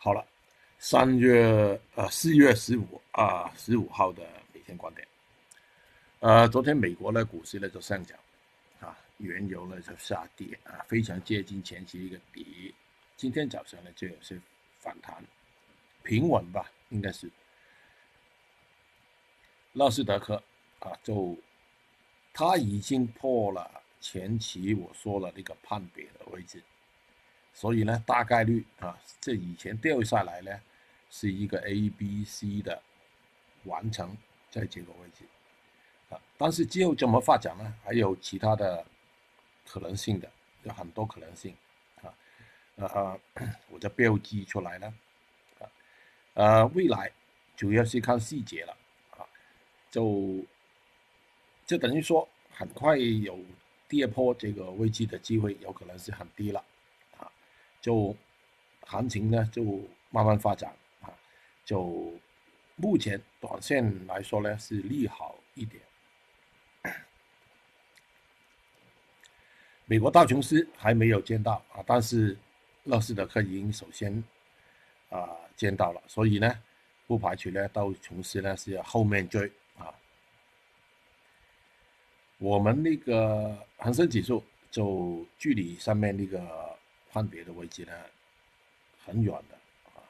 好了，三月呃四月十五啊十五号的每天观点，呃，昨天美国的股市呢就上涨，啊，原油呢就下跌啊，非常接近前期一个底，今天早上呢就有些反弹，平稳吧，应该是。纳斯达克啊，就它已经破了前期我说了那个判别的位置，所以呢，大概率啊，这以前掉下来呢，是一个 A、B、C 的完成在这个位置啊，但是之后怎么发展呢？还有其他的可能性的，有很多可能性啊，呃，我就标记出来了啊，呃，未来主要是看细节了啊。就就等于说，很快有跌破这个位置的机会，有可能是很低了，就行情呢就慢慢发展啊，就目前短线来说呢是利好一点。美国道琼斯还没有见到啊，但是纳斯达克已经首先啊见到了，所以呢不排除呢道琼斯呢是要后面追啊。我们那个恒生指数就距离上面那个判别的位置呢很远的啊，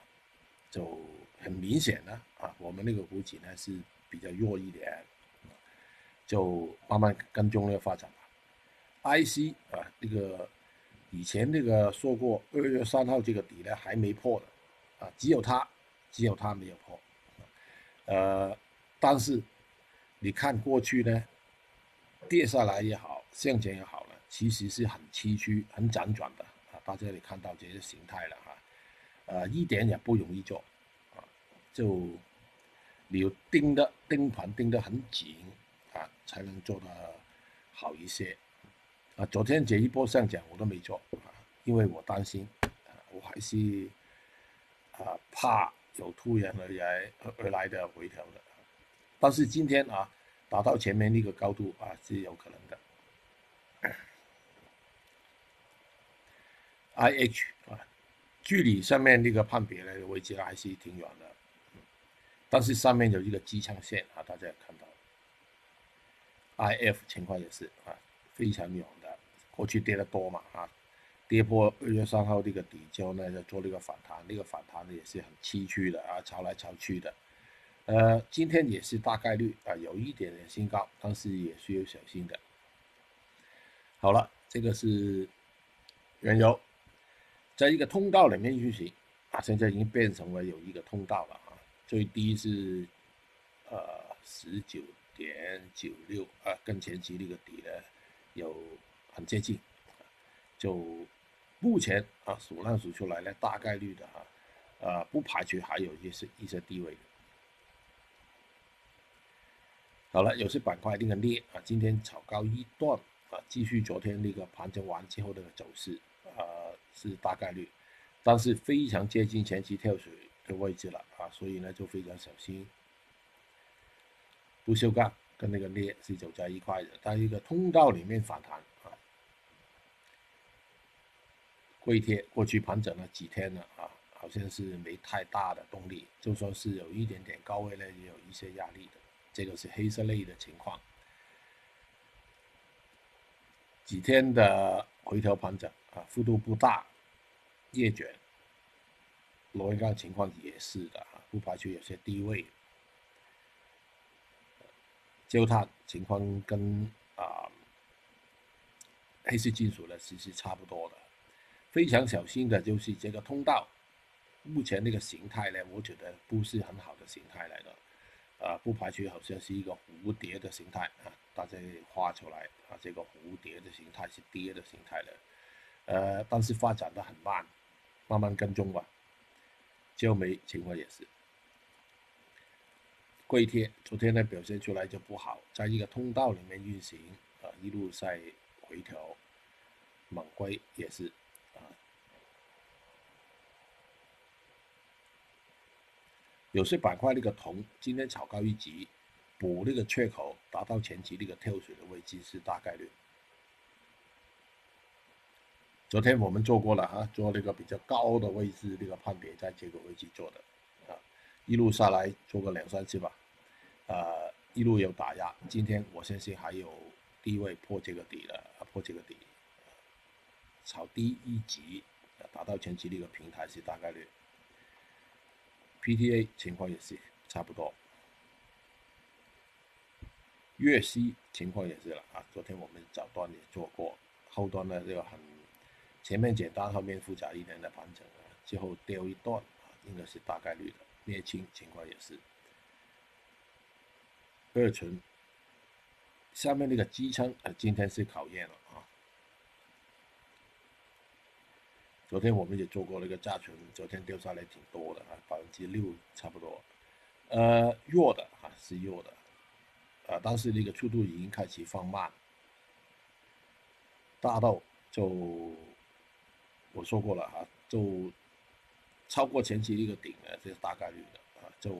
就很明显的啊，我们那个股指呢是比较弱一点，就慢慢跟踪那个发展吧。IC 啊，那个以前那个说过二月三号这个底呢还没破的啊，只有它，只有它没有破，呃，但是你看过去呢。跌下来也好，向前也好了，其实是很崎岖、很辗转的！大家也看到这些形态了哈，呃，一点也不容易做啊，就你盯的盯盘盯得很紧啊，才能做得好一些啊。昨天这一波上涨我都没做啊，因为我担心，我还是啊怕有突然而来而来的回调的，但是今天啊。达到前面那个高度啊是有可能的。I H 啊，距离上面那个判别的位置还是挺远的，但是上面有一个支撑线啊，大家看到。I F 情况也是啊，非常远的，过去跌得多嘛啊，跌破二月三号这个底之后呢，就做那个反弹，那个反弹呢也是很崎岖的啊，潮来潮去的。呃，今天也是大概率啊，有一点点新高，但是也需要小心的。好了，这个是原油，在一个通道里面运行啊，现在已经变成了有一个通道了啊，最低是呃十九点九六啊，跟前期那个底呢有很接近，就目前啊数量数出来呢，大概率的啊，呃不排除还有一些一些低位。好了，有些板块那个裂啊，今天炒高一段啊，继续昨天那个盘整完之后那个走势啊，是大概率，但是非常接近前期跳水的位置了啊，所以呢就非常小心。不锈钢跟那个裂是走在一块的，在一个通道里面反弹啊。硅贴过去盘整了几天了啊，好像是没太大的动力，就说是有一点点高位呢，也有一些压力的。这个是黑色类的情况，几天的回调盘整幅度不大，叶卷，螺纹钢情况也是的啊，不排除有些低位，焦炭情况跟啊黑色金属呢其实差不多的，非常小心的就是这个通道，目前那个形态呢，我觉得不是很好的形态来的。啊，不排除好像是一个蝴蝶的形态啊，大家画出来啊，这个蝴蝶的形态是跌的形态了，呃，但是发展的很慢，慢慢跟踪吧。焦煤情况也是，硅铁昨天呢表现出来就不好，在一个通道里面运行啊，一路在回调，锰硅也是。啊有些板块那个铜今天炒高一级，补那个缺口，达到前期那个跳水的位置是大概率。昨天我们做过了哈，做那个比较高的位置那个判别，在这个位置做的，啊，一路下来做个两三次吧，呃，一路有打压，今天我相信还有低位破这个底了，破这个底，炒低一级，达到前期那个平台是大概率。PTA 情况也是差不多。粤西情况也是了啊，昨天我们早段也做过，后端呢这个很前面简单，后面复杂一点的盘整啊，最后掉一段啊，应该是大概率的。沥青情况也是，二醇下面那个支撑啊，今天是考验了啊。昨天我们也做过那个价存，昨天掉下来挺多的啊，百分之六差不多，呃，弱的啊是弱的。啊，但是那个速度已经开始放慢，大到就我说过了哈，就超过前期那个顶了，这是大概率的啊。就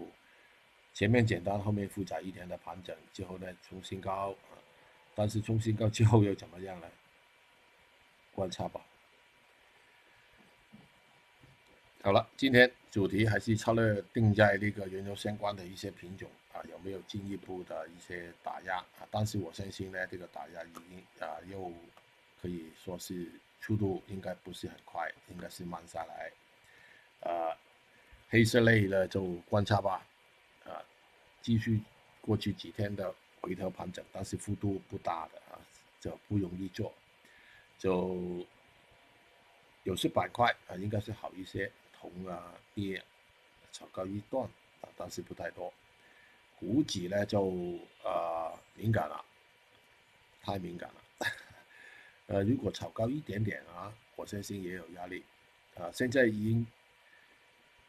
前面简单，后面复杂一点的盘整之后呢，冲新高啊，但是冲新高之后又怎么样呢？观察吧。好了，今天主题还是策略定在那个原油相关的一些品种啊，有没有进一步的一些打压啊？但是我相信呢，这个打压已经啊，又可以说是速度应该不是很快，应该是慢下来。呃，黑色类呢就观察吧，啊，继续过去几天的回调盘整，但是幅度不大的啊，就不容易做，就有些板块啊，应该是好一些。铜啊，跌，炒高一段，啊，但是不太多。股指呢就啊敏感了，太敏感了。呃，如果炒高一点点啊，我相信也有压力。啊，现在已经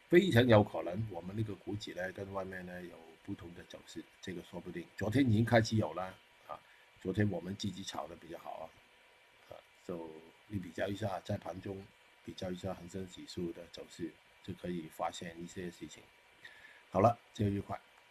非常有可能，我们那个股指呢跟外面呢有不同的走势，这个说不定。昨天已经开始有了啊，昨天我们自己炒的比较好啊，啊，就你比较一下在盘中。比较一下恒生指数的走势，就可以发现一些事情。好了，就愉快。